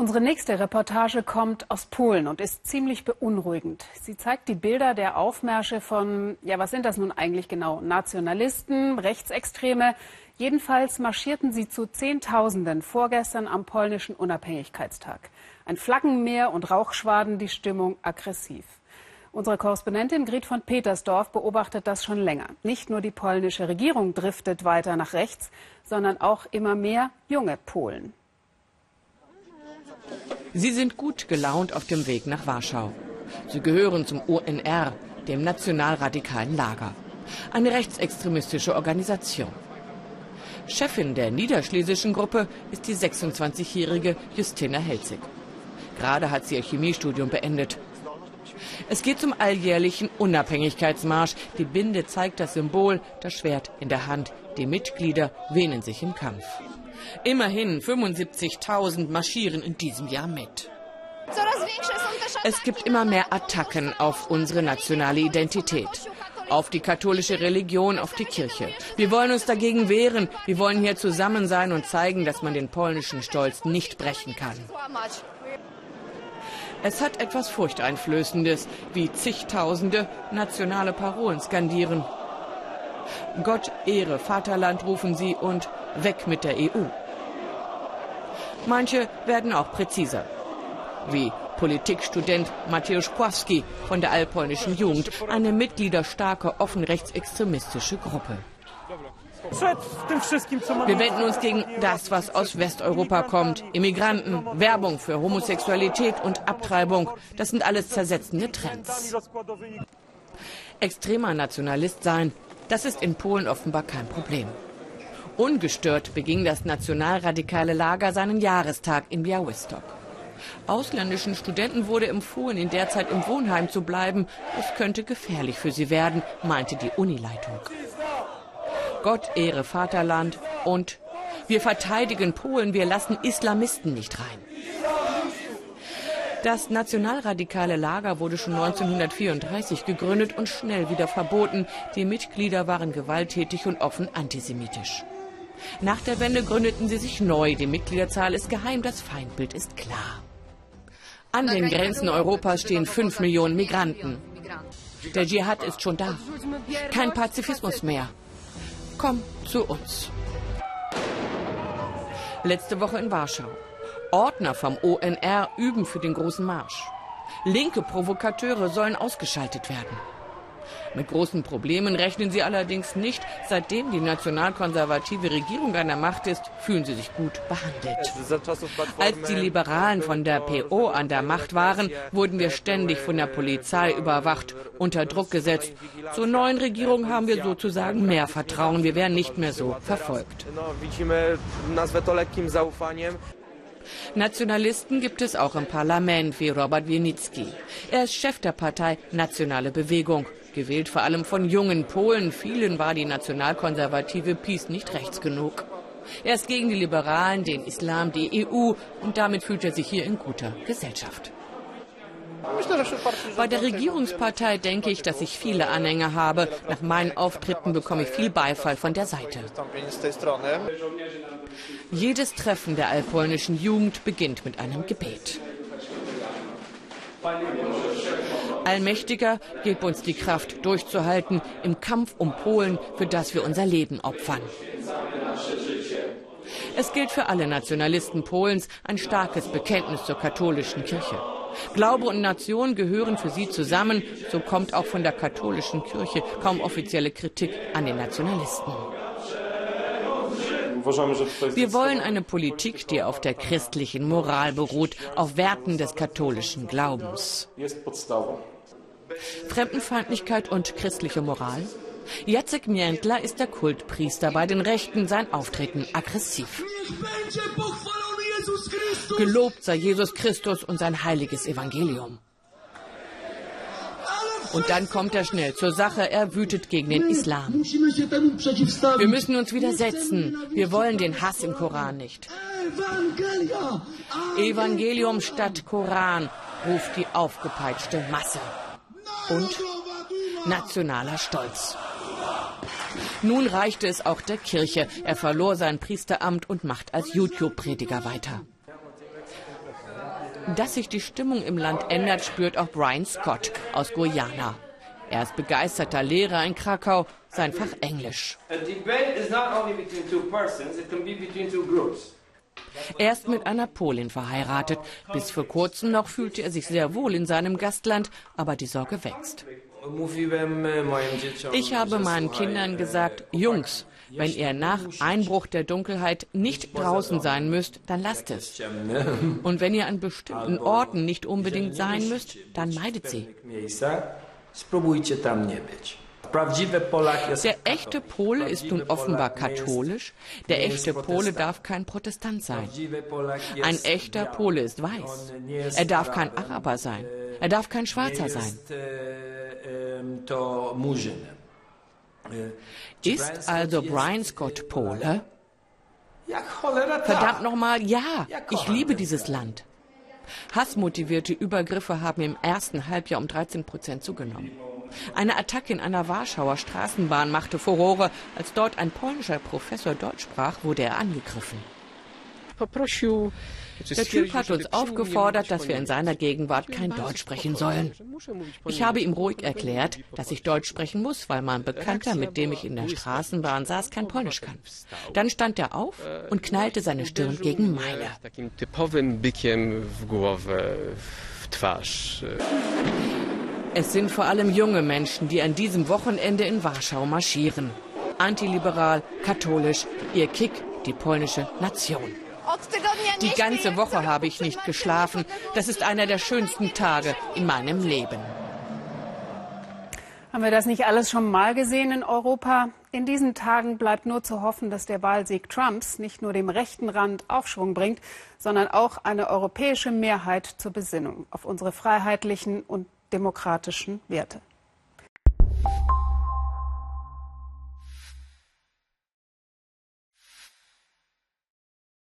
Unsere nächste Reportage kommt aus Polen und ist ziemlich beunruhigend. Sie zeigt die Bilder der Aufmärsche von, ja, was sind das nun eigentlich genau? Nationalisten, Rechtsextreme. Jedenfalls marschierten sie zu Zehntausenden vorgestern am polnischen Unabhängigkeitstag. Ein Flaggenmeer und Rauchschwaden, die Stimmung aggressiv. Unsere Korrespondentin Grit von Petersdorf beobachtet das schon länger. Nicht nur die polnische Regierung driftet weiter nach rechts, sondern auch immer mehr junge Polen. Sie sind gut gelaunt auf dem Weg nach Warschau. Sie gehören zum UNR, dem nationalradikalen Lager, eine rechtsextremistische Organisation. Chefin der niederschlesischen Gruppe ist die 26-jährige Justina Helzig. Gerade hat sie ihr Chemiestudium beendet. Es geht zum alljährlichen Unabhängigkeitsmarsch. Die Binde zeigt das Symbol, das Schwert in der Hand. Die Mitglieder wähnen sich im Kampf. Immerhin 75.000 marschieren in diesem Jahr mit. Es gibt immer mehr Attacken auf unsere nationale Identität, auf die katholische Religion, auf die Kirche. Wir wollen uns dagegen wehren. Wir wollen hier zusammen sein und zeigen, dass man den polnischen Stolz nicht brechen kann. Es hat etwas Furchteinflößendes, wie zigtausende nationale Parolen skandieren. Gott Ehre, Vaterland rufen sie und weg mit der EU. Manche werden auch präziser, wie Politikstudent Mateusz Pławski von der Allpolnischen Jugend, eine mitgliederstarke, offen rechtsextremistische Gruppe. Wir wenden uns gegen das, was aus Westeuropa kommt. Immigranten, Werbung für Homosexualität und Abtreibung. Das sind alles zersetzende Trends. Extremer Nationalist sein, das ist in Polen offenbar kein Problem. Ungestört beging das nationalradikale Lager seinen Jahrestag in Białystok. Ausländischen Studenten wurde empfohlen, in der Zeit im Wohnheim zu bleiben. Es könnte gefährlich für sie werden, meinte die Unileitung. Gott ehre Vaterland und wir verteidigen Polen, wir lassen Islamisten nicht rein. Das nationalradikale Lager wurde schon 1934 gegründet und schnell wieder verboten. Die Mitglieder waren gewalttätig und offen antisemitisch. Nach der Wende gründeten sie sich neu. Die Mitgliederzahl ist geheim, das Feindbild ist klar. An den Grenzen Europas stehen fünf Millionen Migranten. Der Dschihad ist schon da. Kein Pazifismus mehr. Komm zu uns. Letzte Woche in Warschau. Ordner vom ONR üben für den großen Marsch. Linke Provokateure sollen ausgeschaltet werden. Mit großen Problemen rechnen sie allerdings nicht. Seitdem die nationalkonservative Regierung an der Macht ist, fühlen sie sich gut behandelt. Als die Liberalen von der PO an der Macht waren, wurden wir ständig von der Polizei überwacht, unter Druck gesetzt. Zur neuen Regierung haben wir sozusagen mehr Vertrauen. Wir werden nicht mehr so verfolgt. Nationalisten gibt es auch im Parlament, wie Robert Wienitzki. Er ist Chef der Partei Nationale Bewegung gewählt vor allem von jungen Polen. Vielen war die nationalkonservative PiS nicht rechts genug. Er ist gegen die Liberalen, den Islam, die EU und damit fühlt er sich hier in guter Gesellschaft. Bei der Regierungspartei denke ich, dass ich viele Anhänger habe. Nach meinen Auftritten bekomme ich viel Beifall von der Seite. Jedes Treffen der allpolnischen Jugend beginnt mit einem Gebet. Allmächtiger, gib uns die Kraft, durchzuhalten im Kampf um Polen, für das wir unser Leben opfern. Es gilt für alle Nationalisten Polens ein starkes Bekenntnis zur katholischen Kirche. Glaube und Nation gehören für sie zusammen, so kommt auch von der katholischen Kirche kaum offizielle Kritik an den Nationalisten. Wir wollen eine Politik, die auf der christlichen Moral beruht, auf Werten des katholischen Glaubens. Fremdenfeindlichkeit und christliche Moral? Jacek Miętler ist der Kultpriester bei den Rechten, sein Auftreten aggressiv. Gelobt sei Jesus Christus und sein heiliges Evangelium. Und dann kommt er schnell zur Sache. Er wütet gegen den Islam. Wir müssen uns widersetzen. Wir wollen den Hass im Koran nicht. Evangelium statt Koran, ruft die aufgepeitschte Masse. Und nationaler Stolz. Nun reichte es auch der Kirche. Er verlor sein Priesteramt und macht als YouTube-Prediger weiter. Dass sich die Stimmung im Land ändert, spürt auch Brian Scott aus Guyana. Er ist begeisterter Lehrer in Krakau, sein Fach Englisch. Er ist mit einer Polin verheiratet. Bis vor kurzem noch fühlte er sich sehr wohl in seinem Gastland, aber die Sorge wächst. Ich habe meinen Kindern gesagt, Jungs, wenn ihr nach Einbruch der Dunkelheit nicht draußen sein müsst, dann lasst es. Und wenn ihr an bestimmten Orten nicht unbedingt sein müsst, dann meidet sie. Der echte Pole ist nun offenbar katholisch. Der echte Pole darf kein Protestant sein. Ein echter Pole ist weiß. Er darf kein Araber sein. Er darf kein Schwarzer sein. Ist also Brian Scott Pole? Verdammt nochmal, ja, ich liebe dieses Land. Hassmotivierte Übergriffe haben im ersten Halbjahr um 13 Prozent zugenommen. Eine Attacke in einer Warschauer Straßenbahn machte Furore. Als dort ein polnischer Professor Deutsch sprach, wurde er angegriffen. Der Typ hat uns aufgefordert, dass wir in seiner Gegenwart kein Deutsch sprechen sollen. Ich habe ihm ruhig erklärt, dass ich Deutsch sprechen muss, weil mein Bekannter, mit dem ich in der Straßenbahn saß, kein Polnisch kann. Dann stand er auf und knallte seine Stirn gegen meine. Es sind vor allem junge Menschen, die an diesem Wochenende in Warschau marschieren. Antiliberal, katholisch, ihr Kick, die polnische Nation. Die ganze Woche habe ich nicht geschlafen. Das ist einer der schönsten Tage in meinem Leben. Haben wir das nicht alles schon mal gesehen in Europa? In diesen Tagen bleibt nur zu hoffen, dass der Wahlsieg Trumps nicht nur dem rechten Rand Aufschwung bringt, sondern auch eine europäische Mehrheit zur Besinnung auf unsere freiheitlichen und demokratischen Werte.